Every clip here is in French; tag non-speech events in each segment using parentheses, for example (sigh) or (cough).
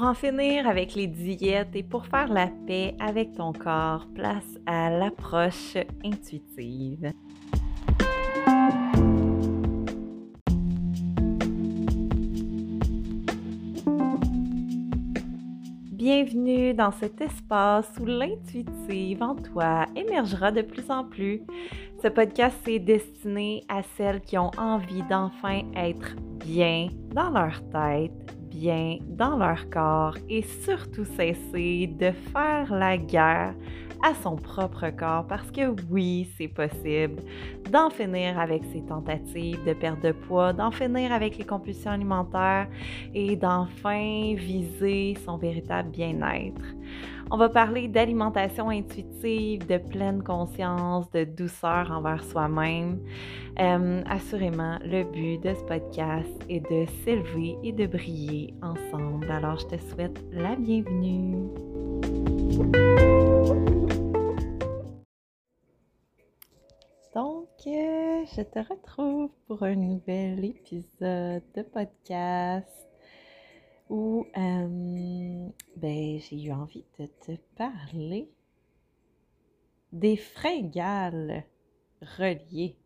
Pour en finir avec les diètes et pour faire la paix avec ton corps, place à l'approche intuitive. Bienvenue dans cet espace où l'intuitive en toi émergera de plus en plus. Ce podcast est destiné à celles qui ont envie d'enfin être bien dans leur tête, bien dans leur corps et surtout cesser de faire la guerre à son propre corps parce que oui, c'est possible d'en finir avec ses tentatives de perte de poids, d'en finir avec les compulsions alimentaires et d'enfin viser son véritable bien-être. On va parler d'alimentation intuitive, de pleine conscience, de douceur envers soi-même. Euh, assurément, le but de ce podcast est de s'élever et de briller ensemble. Alors, je te souhaite la bienvenue. Je te retrouve pour un nouvel épisode de podcast où euh, ben, j'ai eu envie de te parler des fringales reliées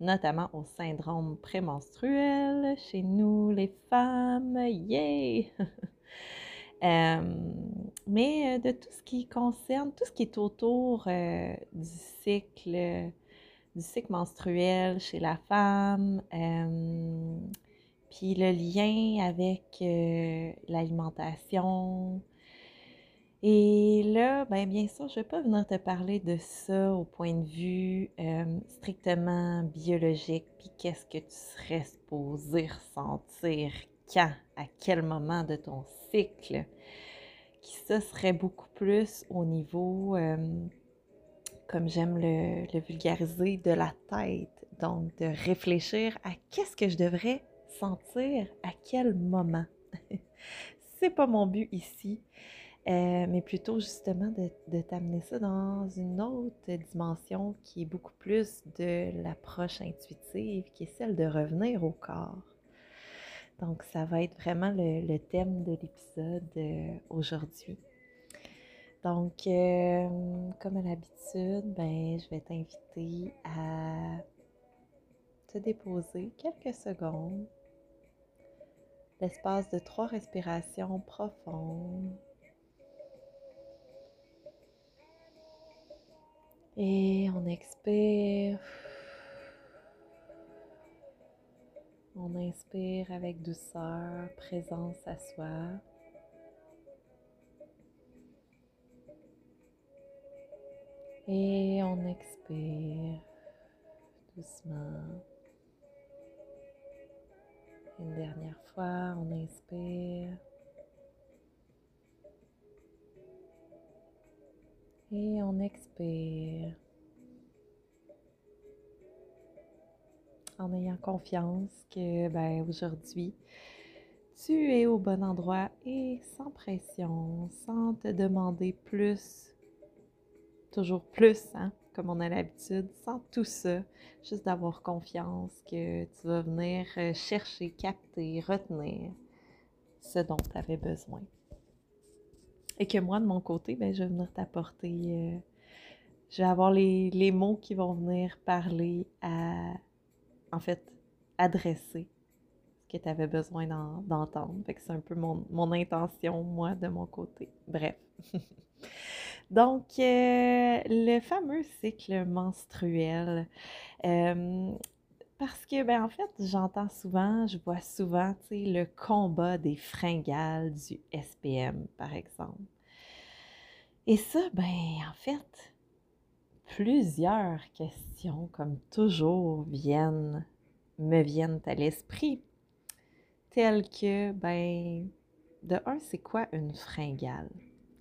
notamment au syndrome prémenstruel chez nous les femmes. Yay! (laughs) Euh, mais de tout ce qui concerne, tout ce qui est autour du cycle du cycle menstruel chez la femme, euh, puis le lien avec euh, l'alimentation. Et là, ben, bien sûr, je ne vais pas venir te parler de ça au point de vue euh, strictement biologique, puis qu'est-ce que tu serais supposé ressentir quand, à quel moment de ton cycle, qui ça serait beaucoup plus au niveau comme j'aime le, vulgariser, de la tête. Donc, de réfléchir à qu'est-ce que je devrais sentir à quel moment. (laughs) C'est pas mon but ici, euh, mais plutôt justement de, t'amener ça dans une autre dimension qui est beaucoup plus de l'approche intuitive, qui est celle de revenir au corps. Donc, ça va être vraiment le, thème de l'épisode euh, aujourd'hui. Donc, euh, comme à l'habitude, ben, je vais t'inviter à te déposer quelques secondes, l'espace de trois respirations profondes. Et on expire. On inspire avec douceur, présence à soi. Et on expire doucement. Une dernière fois, on inspire. Et on expire. En ayant confiance que ben, aujourd'hui, tu es au bon endroit et sans pression, sans te demander plus toujours plus, hein, comme on a l'habitude, sans tout ça, juste d'avoir confiance que tu vas venir euh, chercher, capter, retenir ce dont tu avais besoin. Et que moi, de mon côté, ben, je vais venir t'apporter, euh, je vais avoir les, mots qui vont venir parler à, en fait, adresser ce que tu avais besoin d'entendre. Fait c'est un peu mon, mon intention, moi, de mon côté. Bref. (laughs) Donc, euh, le fameux cycle menstruel. Euh, parce que, ben, en fait, j'entends souvent, je vois souvent, tu sais, le combat des fringales du SPM, par exemple. Et ça, ben, en fait, plusieurs questions, comme toujours, viennent, me viennent à l'esprit, telles que, ben, de un, c'est quoi une fringale?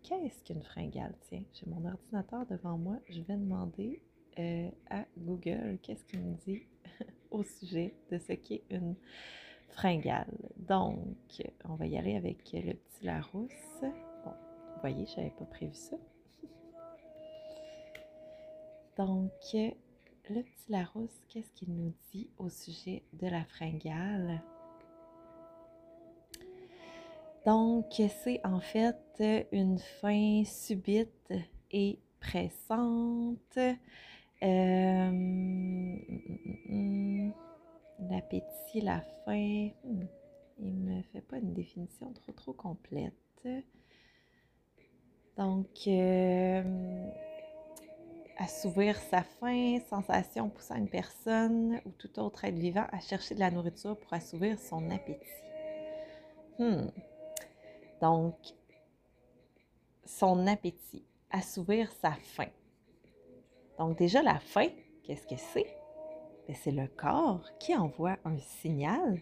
Qu'est-ce qu'une fringale? Tiens, j'ai mon ordinateur devant moi. Je vais demander euh, à Google qu'est-ce qu'il me dit (laughs) au sujet de ce qu'est une fringale. Donc, on va y aller avec le petit Larousse. Bon, vous voyez, je n'avais pas prévu ça. (laughs) Donc, le petit Larousse, qu'est-ce qu'il nous dit au sujet de la fringale? Donc, c'est en fait une faim subite et pressante. Euh, l'appétit, la faim. Hmm, il ne me fait pas une définition trop trop complète. Donc, euh, assouvir sa faim, sensation poussant une personne ou tout autre être vivant à chercher de la nourriture pour assouvir son appétit. Hmm. Donc, son appétit, assouvir sa faim. Donc déjà, la faim, qu'est-ce que c'est? Ben, c'est le corps qui envoie un signal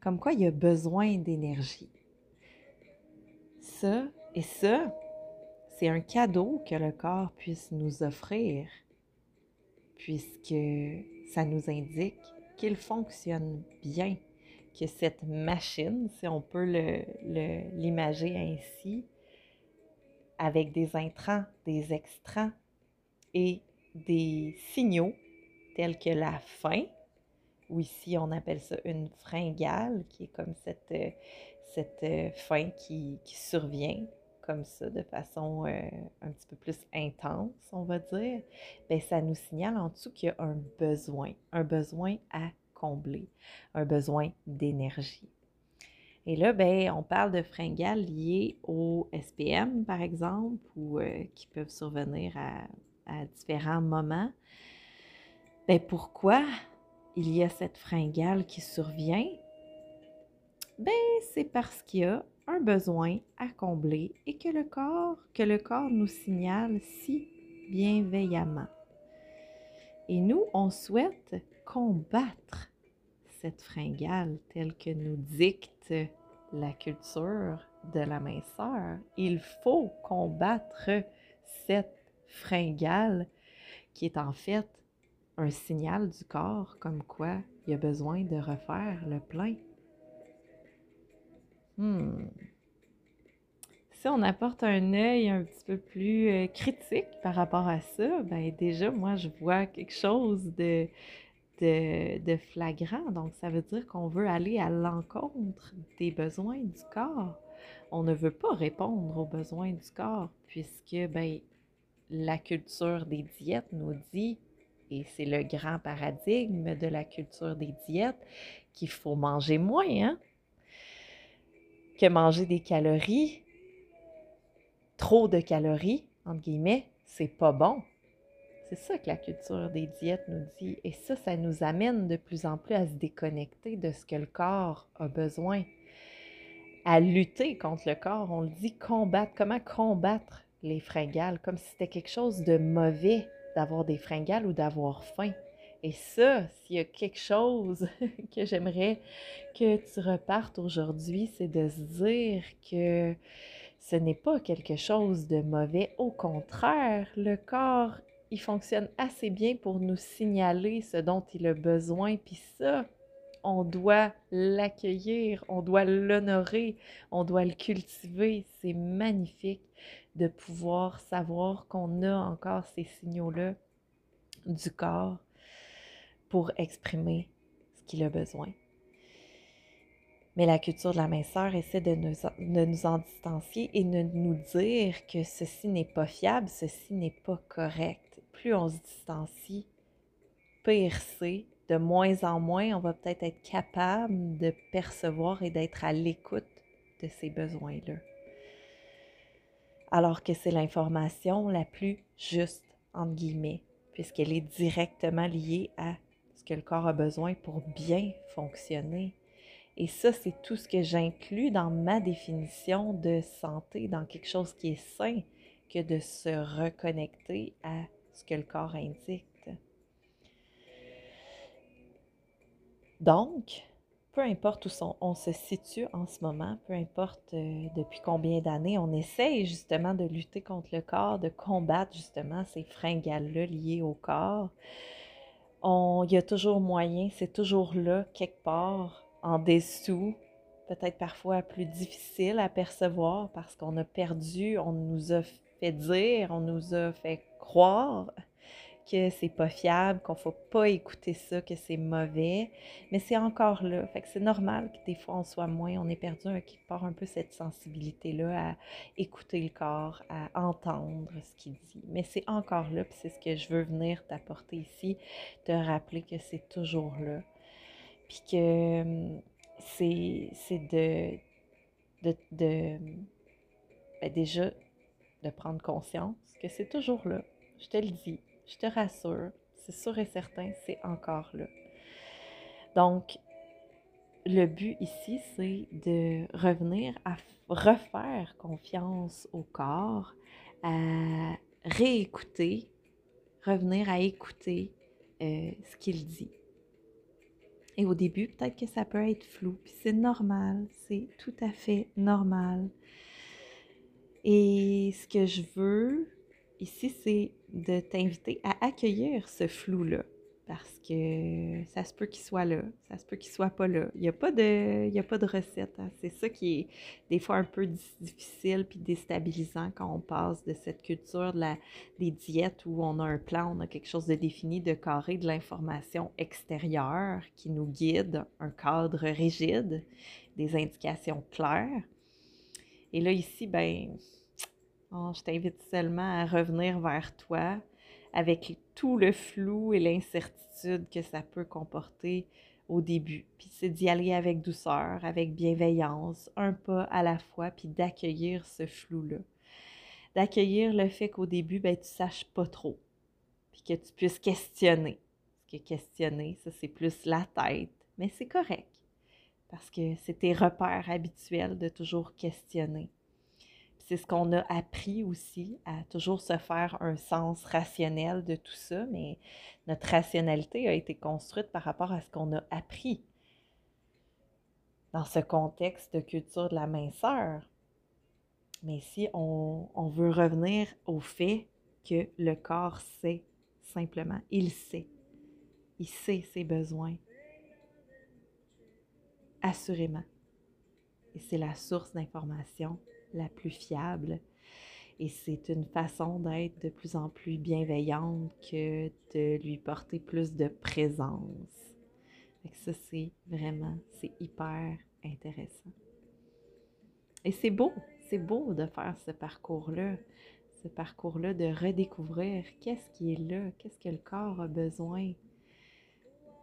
comme quoi il a besoin d'énergie. Ça et ça, c'est un cadeau que le corps puisse nous offrir, puisque ça nous indique qu'il fonctionne bien, que cette machine, si on peut l'imager ainsi, avec des intrants, des extrants et des signaux tels que la faim, ou ici on appelle ça une fringale, qui est comme cette, cette faim qui, qui survient comme ça, de façon euh, un petit peu plus intense, on va dire, bien, ça nous signale en dessous qu'il y a un besoin, un besoin à combler, un besoin d'énergie. Et là, bien, on parle de fringales liées au SPM, par exemple, ou euh, qui peuvent survenir à, différents moments. Bien, pourquoi il y a cette fringale qui survient? Bien, c'est parce qu'il y a un besoin à combler et que le corps, que le corps nous signale si bienveillamment. Et nous, on souhaite combattre cette fringale telle que nous dicte la culture de la minceur. Il faut combattre cette fringale qui est en fait un signal du corps comme quoi il y a besoin de refaire le plein. Hmm. Si on apporte un œil un petit peu plus euh, critique par rapport à ça, ben déjà, moi, je vois quelque chose de, de, flagrant. Donc, ça veut dire qu'on veut aller à l'encontre des besoins du corps. On ne veut pas répondre aux besoins du corps puisque ben, la culture des diètes nous dit, et c'est le grand paradigme de la culture des diètes, qu'il faut manger moins. Hein? que manger des calories, trop de calories, entre guillemets, c'est pas bon. C'est ça que la culture des diètes nous dit. Et ça, ça nous amène de plus en plus à se déconnecter de ce que le corps a besoin, à lutter contre le corps. On le dit combattre. Comment combattre les fringales? Comme si c'était quelque chose de mauvais d'avoir des fringales ou d'avoir faim. Et ça, s'il y a quelque chose (laughs) que j'aimerais que tu repartes aujourd'hui, c'est de se dire que ce n'est pas quelque chose de mauvais. Au contraire, le corps, il fonctionne assez bien pour nous signaler ce dont il a besoin. Puis ça, on doit l'accueillir, on doit l'honorer, on doit le cultiver. C'est magnifique de pouvoir savoir qu'on a encore ces signaux-là du corps pour exprimer ce qu'il a besoin. Mais la culture de la minceur essaie de nous, de nous en distancier et de nous dire que ceci n'est pas fiable, ceci n'est pas correct. Plus on se distancie, pire c'est. De moins en moins, on va peut-être être capable de percevoir et d'être à l'écoute de ces besoins-là. Alors que c'est l'information la plus juste, entre guillemets, puisqu'elle est directement liée à que le corps a besoin pour bien fonctionner. Et ça, c'est tout ce que j'inclus dans ma définition de santé, dans quelque chose qui est sain, que de se reconnecter à ce que le corps indique. Donc, peu importe où on se situe en ce moment, peu importe euh, depuis combien d'années, on essaye justement de lutter contre le corps, de combattre justement ces fringales-là liées au corps il y a toujours moyen, c'est toujours là, quelque part, en dessous, peut-être parfois plus difficile à percevoir parce qu'on a perdu, on nous a fait dire, on nous a fait croire que c'est pas fiable, qu'on faut pas écouter ça, que c'est mauvais, mais c'est encore là. Fait que c'est normal que des fois on soit moins, on est perdu un, quelque part un peu cette sensibilité-là à écouter le corps, à entendre ce qu'il dit. Mais c'est encore là, puis c'est ce que je veux venir t'apporter ici, te rappeler que c'est toujours là. Puis que hum, c'est, de, de, de ben déjà de prendre conscience que c'est toujours là. Je te le dis, je te rassure, c'est sûr et certain, c'est encore là. Donc, le but ici, c'est de revenir à refaire confiance au corps, à réécouter, revenir à écouter euh, ce qu'il dit. Et au début, peut-être que ça peut être flou, puis c'est normal, c'est tout à fait normal. Et ce que je veux ici, c'est de t'inviter à accueillir ce flou-là. Parce que ça se peut qu'il soit là, ça se peut qu'il soit pas là. Il n'y a, pas de, a pas de recette. Hein. C'est ça qui est des fois un peu difficile puis déstabilisant quand on passe de cette culture de la, des diètes où on a un plan, on a quelque chose de défini, de carré, de l'information extérieure qui nous guide, un cadre rigide, des indications claires. Et là, ici, ben, Oh, je t'invite seulement à revenir vers toi avec tout le flou et l'incertitude que ça peut comporter au début. Puis c'est d'y aller avec douceur, avec bienveillance, un pas à la fois, puis d'accueillir ce flou-là. D'accueillir le fait qu'au début, ben, tu ne saches pas trop, puis que tu puisses questionner. Parce que questionner, ça c'est plus la tête, mais c'est correct, parce que c'est tes repères habituels de toujours questionner. C'est ce qu'on a appris aussi, à toujours se faire un sens rationnel de tout ça, mais notre rationalité a été construite par rapport à ce qu'on a appris. Dans ce contexte de culture de la minceur. Mais si on, on veut revenir au fait que le corps sait simplement, il sait, il sait ses besoins, assurément. Et c'est la source d'information la plus fiable. Et c'est une façon d'être de plus en plus bienveillante que de lui porter plus de présence. Fait ça, c'est vraiment, c'est hyper intéressant. Et c'est beau, c'est beau de faire ce parcours-là, ce parcours-là de redécouvrir qu'est-ce qui est là, qu'est-ce que le corps a besoin,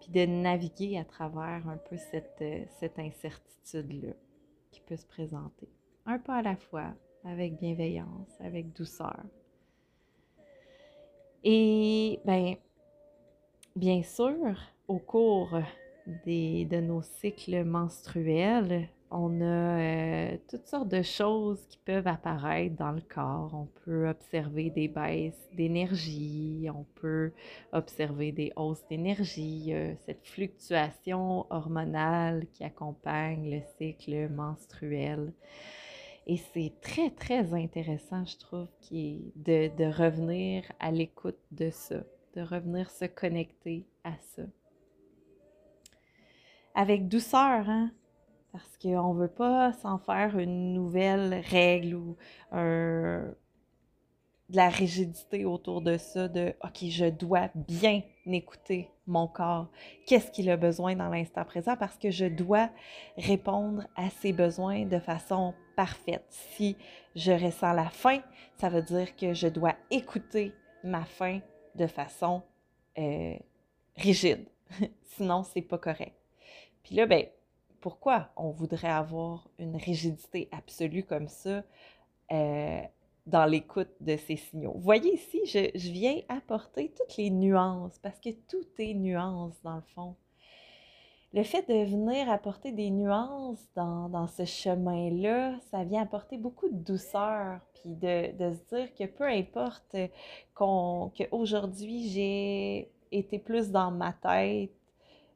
puis de naviguer à travers un peu cette, cette incertitude-là qui peut se présenter un pas à la fois, avec bienveillance, avec douceur. Et bien, bien sûr, au cours de nos cycles menstruels, on a euh, toutes sortes de choses qui peuvent apparaître dans le corps. On peut observer des baisses d'énergie, on peut observer des hausses d'énergie, cette fluctuation hormonale qui accompagne le cycle menstruel. Et c'est très, très intéressant, je trouve, de, de revenir à l'écoute de ça, de revenir se connecter à ça. Avec douceur, hein? Parce qu'on ne veut pas s'en faire une nouvelle règle ou de la rigidité autour de ça, de OK, je dois bien écouter mon corps. Qu'est-ce qu'il a besoin dans l'instant présent? Parce que je dois répondre à ses besoins de façon parfaite. Si je ressens la faim, ça veut dire que je dois écouter ma faim de façon euh, rigide. (laughs) Sinon, c'est pas correct. Puis là, ben, pourquoi on voudrait avoir une rigidité absolue comme ça? Euh, dans l'écoute de ces signaux? Voyez ici, je, viens apporter toutes les nuances parce que tout est nuance dans le fond. Le fait de venir apporter des nuances dans, ce chemin-là, ça vient apporter beaucoup de douceur, puis de, se dire que peu importe qu'aujourd'hui j'ai été plus dans ma tête,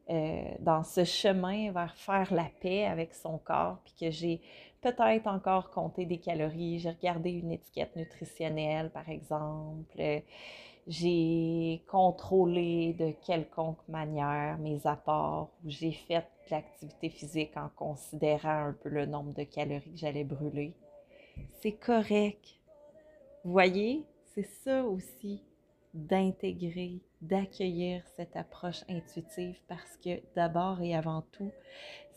euh, dans ce chemin vers faire la paix avec son corps, puis que j'ai peut-être encore compté des calories, j'ai regardé une étiquette nutritionnelle, par exemple, j'ai contrôlé de quelconque manière mes apports ou j'ai fait l'activité physique en considérant un peu le nombre de calories que j'allais brûler. C'est correct. Vous voyez, c'est ça aussi d'intégrer, d'accueillir cette approche intuitive parce que d'abord et avant tout,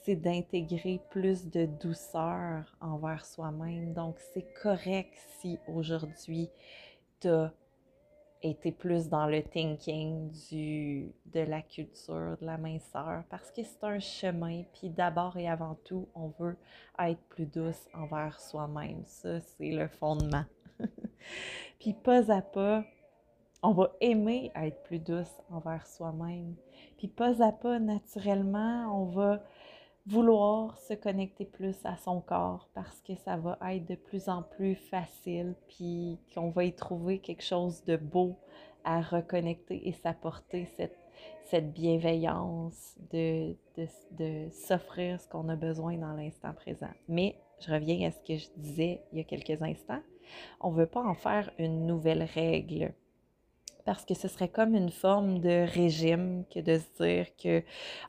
c'est d'intégrer plus de douceur envers soi-même. Donc, c'est correct si aujourd'hui, tu as été plus dans le thinking du, de la culture, de la minceur, parce que c'est un chemin. Puis d'abord et avant tout, on veut être plus douce envers soi-même. Ça, c'est le fondement. (laughs) Puis pas à pas, on va aimer être plus douce envers soi-même. Puis pas à pas, naturellement, on va vouloir se connecter plus à son corps parce que ça va être de plus en plus facile, puis qu'on va y trouver quelque chose de beau à reconnecter et s'apporter cette, cette bienveillance de, de s'offrir ce qu'on a besoin dans l'instant présent. Mais je reviens à ce que je disais il y a quelques instants. On ne veut pas en faire une nouvelle règle parce que ce serait comme une forme de régime que de se dire que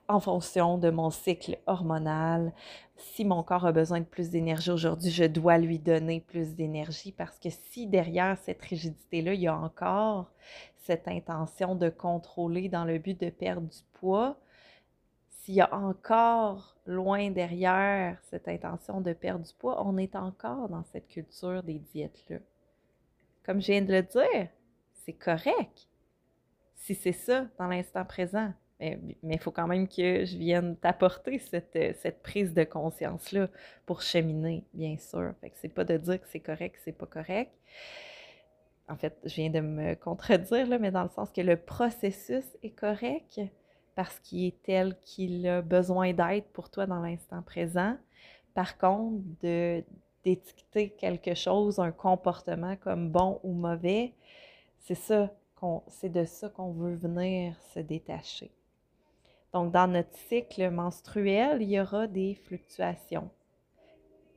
en fonction de mon cycle hormonal, si mon corps a besoin de plus d'énergie aujourd'hui, je dois lui donner plus d'énergie parce que si derrière cette rigidité-là, il y a encore cette intention de contrôler dans le but de perdre du poids, s'il y a encore loin derrière cette intention de perdre du poids, on est encore dans cette culture des diètes-là. Comme je viens de le dire, c'est correct si c'est ça dans l'instant présent. Mais il faut quand même que je vienne t'apporter cette, cette, prise de conscience-là pour cheminer, bien sûr. Fait que c'est pas de dire que c'est correct, c'est pas correct. En fait, je viens de me contredire, là, mais dans le sens que le processus est correct parce qu'il est tel qu'il a besoin d'être pour toi dans l'instant présent. Par contre, d'étiqueter quelque chose, un comportement comme bon ou mauvais, c'est ça c'est de ça qu'on veut venir se détacher. Donc, dans notre cycle menstruel, il y aura des fluctuations.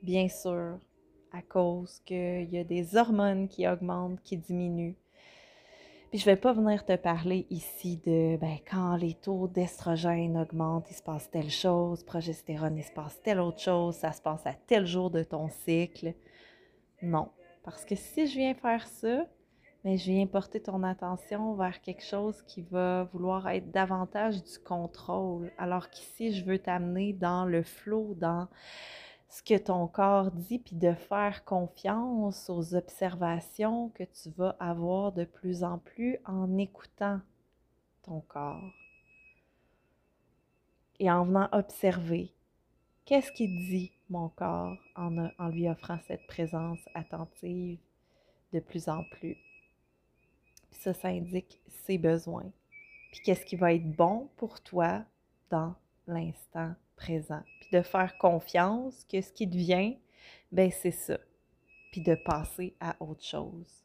Bien sûr, à cause qu'il y a des hormones qui augmentent, qui diminuent. Puis je ne vais pas venir te parler ici de ben, quand les taux d'estrogène augmentent, il se passe telle chose, progestérone, il se passe telle autre chose, ça se passe à tel jour de ton cycle. Non, parce que si je viens faire ça, mais je viens porter ton attention vers quelque chose qui va vouloir être davantage du contrôle. Alors qu'ici, je veux t'amener dans le flot, dans ce que ton corps dit, puis de faire confiance aux observations que tu vas avoir de plus en plus en écoutant ton corps. Et en venant observer, qu'est-ce qu'il dit mon corps en, en lui offrant cette présence attentive de plus en plus ça, ça indique ses besoins. Puis qu'est-ce qui va être bon pour toi dans l'instant présent. Puis de faire confiance que ce qui devient, ben c'est ça. Puis de passer à autre chose.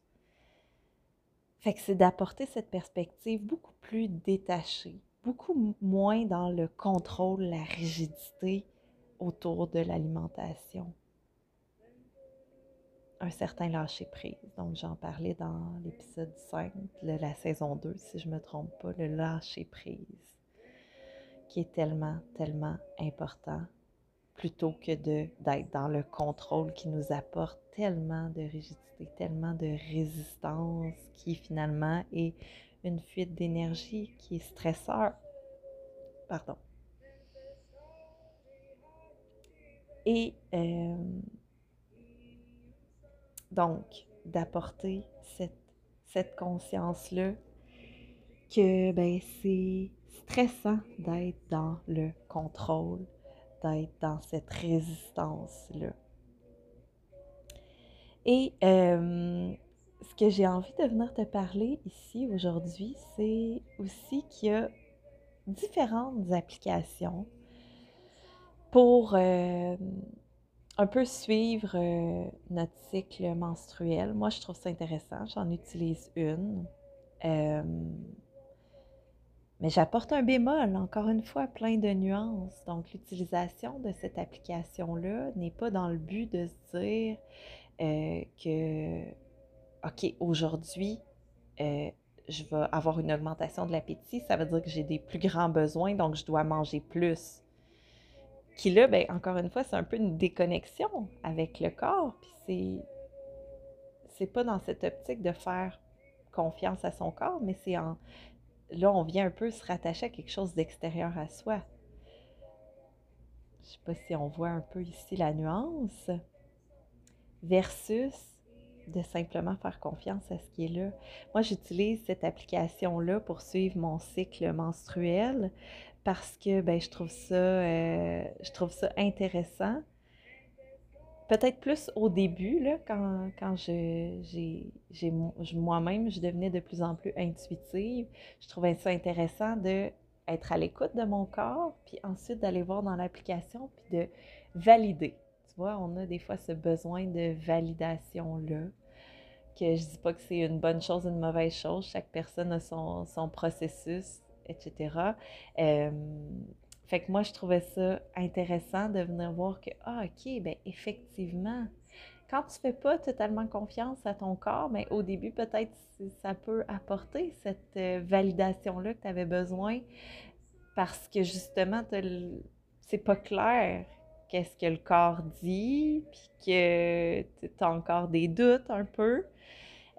Fait que c'est d'apporter cette perspective beaucoup plus détachée, beaucoup moins dans le contrôle, la rigidité autour de l'alimentation un certain lâcher-prise. Donc, j'en parlais dans l'épisode 5 de la saison 2, si je ne me trompe pas, le lâcher-prise, qui est tellement, tellement important, plutôt que d'être dans le contrôle qui nous apporte tellement de rigidité, tellement de résistance, qui finalement est une fuite d'énergie, qui est stresseur. Pardon. Et euh, donc, d'apporter cette, cette conscience-là que ben, c'est stressant d'être dans le contrôle, d'être dans cette résistance-là. Et euh, ce que j'ai envie de venir te parler ici aujourd'hui, c'est aussi qu'il y a différentes applications pour euh, un peu suivre euh, notre cycle menstruel. Moi, je trouve ça intéressant. J'en utilise une. Euh, mais j'apporte un bémol, encore une fois, plein de nuances. Donc, l'utilisation de cette application-là n'est pas dans le but de se dire euh, que, OK, aujourd'hui, je vais avoir une augmentation de l'appétit. Ça veut dire que j'ai des plus grands besoins, donc je dois manger plus qui là, ben, encore une fois, c'est un peu une déconnexion avec le corps. Puis c'est. Pas dans cette optique de faire confiance à son corps, mais c'est en... Là, on vient un peu se rattacher à quelque chose d'extérieur à soi. Je sais pas si on voit un peu ici la nuance. Versus de simplement faire confiance à ce qui est là. Moi, j'utilise cette application-là pour suivre mon cycle menstruel parce que ben, je, trouve ça, euh, je trouve ça intéressant. Peut-être plus au début, là, quand, quand moi-même, je devenais de plus en plus intuitive. Je trouvais ça intéressant de être à l'écoute de mon corps, puis ensuite d'aller voir dans l'application, puis de valider. Tu vois, on a des fois ce besoin de validation-là que je dis pas que c'est une bonne chose une mauvaise chose. Chaque personne a son, son processus, etc. Euh, fait que moi, je trouvais ça intéressant de venir voir que, ah, OK, ben effectivement, quand tu fais pas totalement confiance à ton corps, mais ben, au début, peut-être ça peut apporter cette euh, validation-là que tu avais besoin parce que justement, c'est pas clair qu'est-ce que le corps dit, puis que tu as encore des doutes un peu.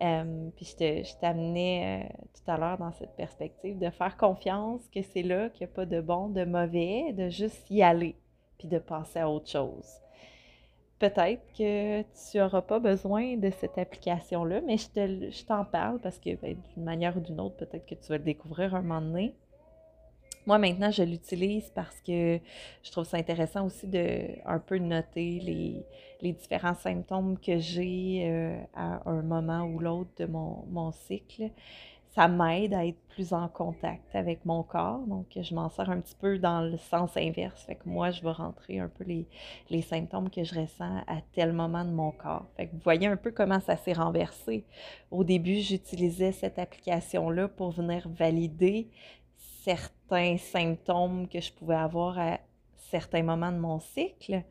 Euh, puis je t'amenais euh, tout à l'heure dans cette perspective de faire confiance que c'est là, qu'il n'y a pas de bon, de mauvais, de juste y aller, puis de passer à autre chose. Peut-être que tu n'auras pas besoin de cette application-là, mais je t'en parle parce que ben, d'une manière ou d'une autre, peut-être que tu vas le découvrir un moment donné. Moi, maintenant, je l'utilise parce que je trouve ça intéressant aussi de un peu noter les, différents symptômes que j'ai euh, à un moment ou l'autre de mon, cycle. Ça m'aide à être plus en contact avec mon corps. Donc, je m'en sers un petit peu dans le sens inverse. Fait que moi, je vais rentrer un peu les, les symptômes que je ressens à tel moment de mon corps. Fait que vous voyez un peu comment ça s'est renversé. Au début, j'utilisais cette application-là pour venir valider certains symptômes que je pouvais avoir à certains moments de mon cycle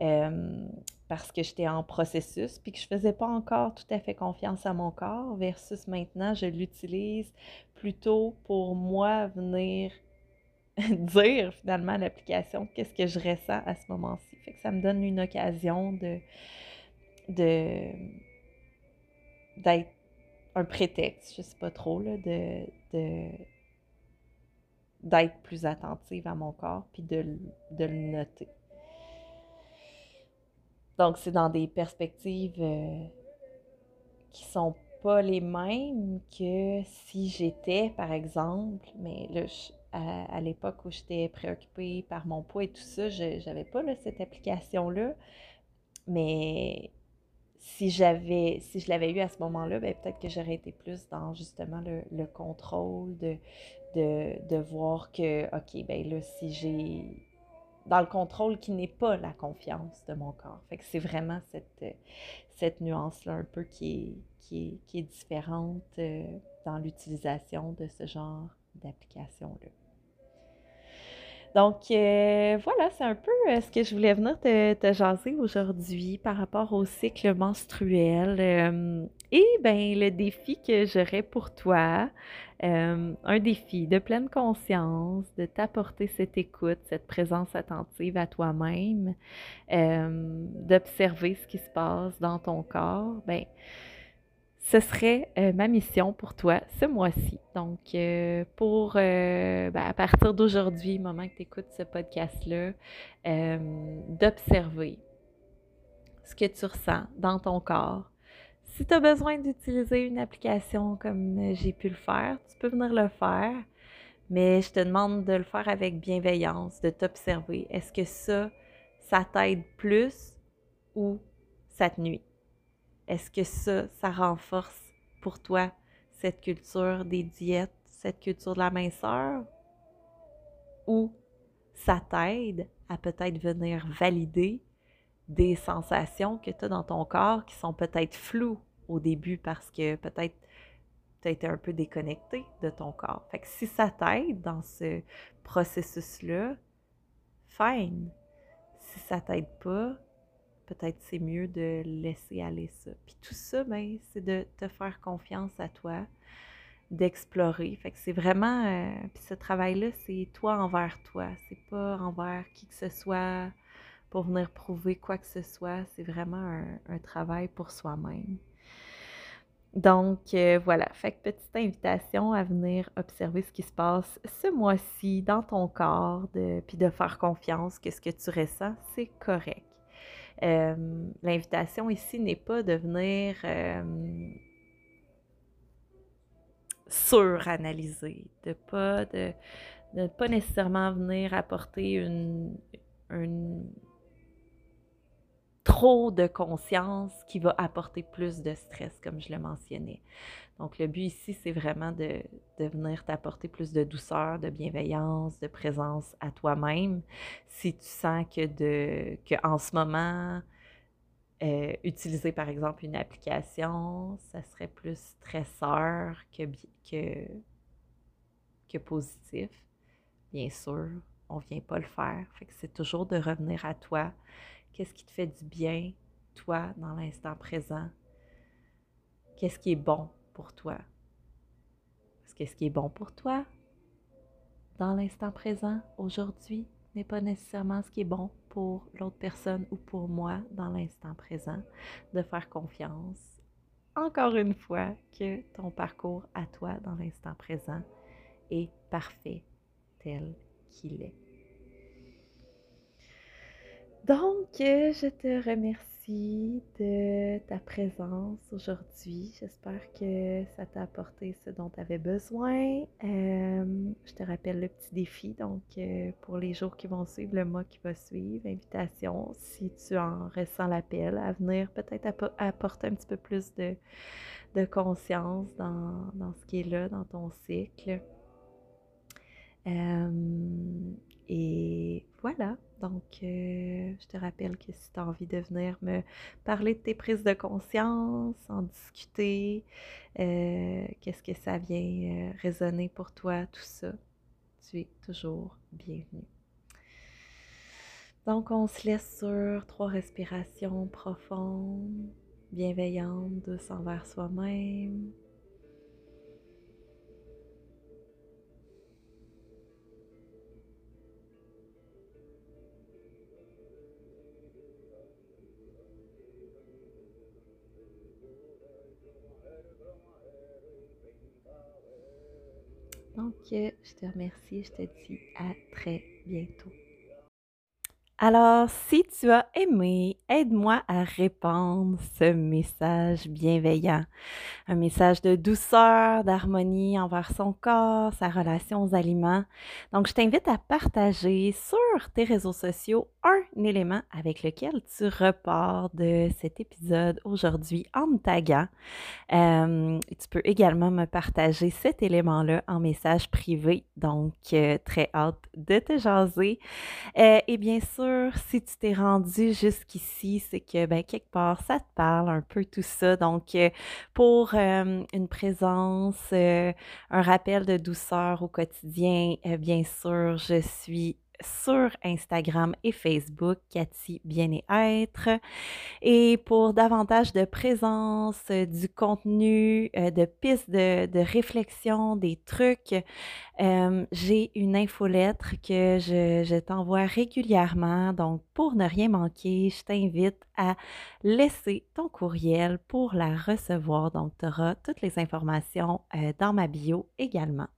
euh, parce que j'étais en processus puis que je ne faisais pas encore tout à fait confiance à mon corps versus maintenant je l'utilise plutôt pour moi venir (laughs) dire finalement à l'application qu'est-ce que je ressens à ce moment-ci. Fait que ça me donne une occasion de d'être un prétexte, je sais pas trop, là, de, de d'être plus attentive à mon corps puis de, le noter. Donc, c'est dans des perspectives euh, qui sont pas les mêmes que si j'étais, par exemple, mais là, à, l'époque où j'étais préoccupée par mon poids et tout ça, je n'avais pas cette application-là. Mais si j'avais, si je l'avais eu à ce moment-là, ben, peut-être que j'aurais été plus dans justement le, le contrôle de, de, voir que, OK, ben là, si j'ai dans le contrôle qui n'est pas la confiance de mon corps. Fait que c'est vraiment cette, cette nuance-là un peu qui est, qui est, différente euh, dans l'utilisation de ce genre d'application-là. Donc, euh, voilà, c'est un peu euh, ce que je voulais venir te, te jaser aujourd'hui par rapport au cycle menstruel. et bien, le défi que j'aurais pour toi, euh, un défi de pleine conscience, de t'apporter cette écoute, cette présence attentive à toi-même, euh, d'observer ce qui se passe dans ton corps, ben, ce serait euh, ma mission pour toi ce mois-ci. Donc, pour, ben, à partir d'aujourd'hui, moment que tu écoutes ce podcast-là, d'observer ce que tu ressens dans ton corps, si tu as besoin d'utiliser une application comme j'ai pu le faire, tu peux venir le faire, mais je te demande de le faire avec bienveillance, de t'observer. Est-ce que ça, ça t'aide plus ou ça te nuit? Est-ce que ça, ça renforce pour toi cette culture des diètes, cette culture de la minceur? Ou ça t'aide à peut-être venir valider des sensations que tu as dans ton corps qui sont peut-être floues au début parce que peut-être tu as été un peu déconnecté de ton corps. Fait que si ça t'aide dans ce processus-là, fine. Si ça t'aide pas, peut-être c'est mieux de laisser aller ça. Puis tout ça, ben, c'est de te faire confiance à toi, d'explorer. Fait c'est vraiment, euh, ce travail-là, c'est toi envers toi. C'est pas envers qui que ce soit pour venir prouver quoi que ce soit. C'est vraiment un, travail pour soi-même. Donc euh, voilà, fait que petite invitation à venir observer ce qui se passe ce mois-ci dans ton corps, puis de faire confiance que ce que tu ressens, c'est correct. Euh, l'invitation ici n'est pas de venir euh, suranalyser, de pas de, de pas nécessairement venir apporter une, une trop de conscience qui va apporter plus de stress, comme je le mentionnais. Donc, le but ici, c'est vraiment de, de venir t'apporter plus de douceur, de bienveillance, de présence à toi-même. Si tu sens que, de, que en ce moment, euh, utiliser par exemple une application, ça serait plus stresseur que, que, que positif. Bien sûr, on ne vient pas le faire. Que c'est toujours de revenir à toi, Qu'est-ce qui te fait du bien, toi, dans l'instant présent? Qu'est-ce qui est bon pour toi? Parce que ce qui est bon pour toi, dans l'instant présent, aujourd'hui, n'est pas nécessairement ce qui est bon pour l'autre personne ou pour moi dans l'instant présent. De faire confiance, encore une fois, que ton parcours à toi dans l'instant présent est parfait tel qu'il est. Donc, euh, je te remercie de ta présence aujourd'hui. J'espère que ça t'a apporté ce dont tu avais besoin. Euh, je te rappelle le petit défi, donc euh, pour les jours qui vont suivre, le mois qui va suivre, invitation, si tu en ressens l'appel, à venir peut-être apporter un petit peu plus de, conscience dans, dans, ce qui est là, dans ton cycle. et voilà. Donc, euh, je te rappelle que si tu as envie de venir me parler de tes prises de conscience, en discuter, euh, qu'est-ce que ça vient euh, résonner pour toi, tout ça, tu es toujours bienvenue. Donc, on se laisse sur trois respirations profondes, bienveillantes, douces envers soi-même. Je te remercie, je te dis à très bientôt. Alors, si tu as aimé, aide-moi à répandre ce message bienveillant. Un message de douceur, d'harmonie envers son corps, sa relation aux aliments. Donc, je t'invite à partager sur tes réseaux sociaux un élément avec lequel tu repars de cet épisode aujourd'hui en me taguant. Euh, tu peux également me partager cet élément-là en message privé. Donc, euh, très hâte de te jaser. Euh, et bien sûr, si tu t'es rendu jusqu'ici, c'est que ben, quelque part, ça te parle un peu tout ça. Donc, euh, pour euh, une présence, euh, un rappel de douceur au quotidien, bien sûr, je suis sur Instagram et Facebook, Cathy Bien-être. Et pour davantage de présence, euh, du contenu, euh, de pistes de, réflexion, des trucs, euh, j'ai une infolettre que je, je t'envoie régulièrement. Donc, pour ne rien manquer, je t'invite à laisser ton courriel pour la recevoir. Donc, tu auras toutes les informations dans ma bio également.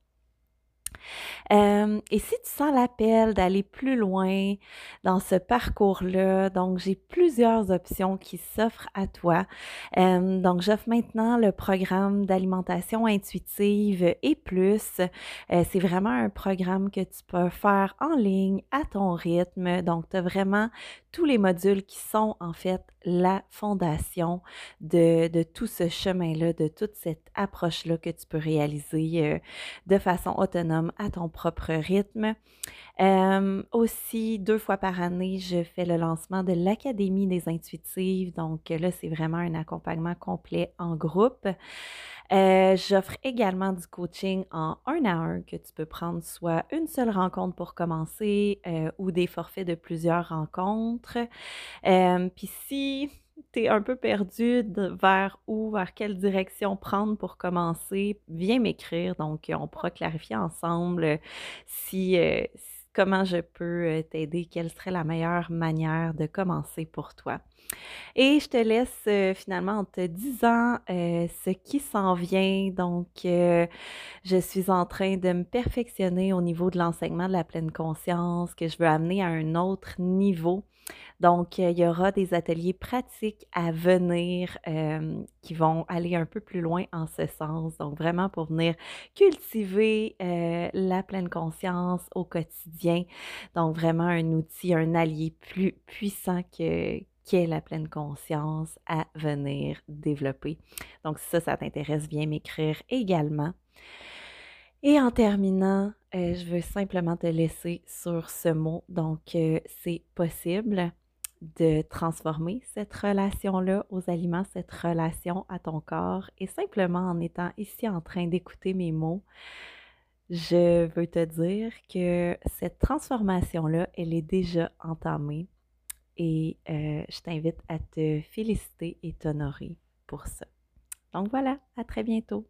Euh, et si tu sens l'appel d'aller plus loin dans ce parcours-là, donc j'ai plusieurs options qui s'offrent à toi. Euh, donc j'offre maintenant le programme d'alimentation intuitive et plus. Euh, c'est vraiment un programme que tu peux faire en ligne à ton rythme. Donc tu as vraiment tous les modules qui sont en fait la fondation de, de tout ce chemin-là, de toute cette approche-là que tu peux réaliser de façon autonome à ton propre rythme. Euh, aussi, deux fois par année, je fais le lancement de l'Académie des intuitives. Donc là, c'est vraiment un accompagnement complet en groupe. Euh, j'offre également du coaching en un à un que tu peux prendre soit une seule rencontre pour commencer euh, ou des forfaits de plusieurs rencontres. Euh, puis si un peu perdu vers où, vers quelle direction prendre pour commencer, viens m'écrire. Donc, on pourra clarifier ensemble si comment je peux euh, t'aider, quelle serait la meilleure manière de commencer pour toi. Et je te laisse euh, finalement en te disant euh, ce qui s'en vient. Donc, je suis en train de me perfectionner au niveau de l'enseignement de la pleine conscience, que je veux amener à un autre niveau. Donc, il y aura des ateliers pratiques à venir euh, qui vont aller un peu plus loin en ce sens. Donc, vraiment pour venir cultiver euh, la pleine conscience au quotidien. Donc, vraiment un outil, un allié plus puissant que, qu'est la pleine conscience à venir développer. Donc, si ça, ça t'intéresse, viens m'écrire également. Et en terminant, euh, je veux simplement te laisser sur ce mot. Donc, c'est possible de transformer cette relation-là aux aliments, cette relation à ton corps. Et simplement en étant ici en train d'écouter mes mots, je veux te dire que cette transformation-là, elle est déjà entamée et euh, je t'invite à te féliciter et t'honorer pour ça. Donc voilà, à très bientôt.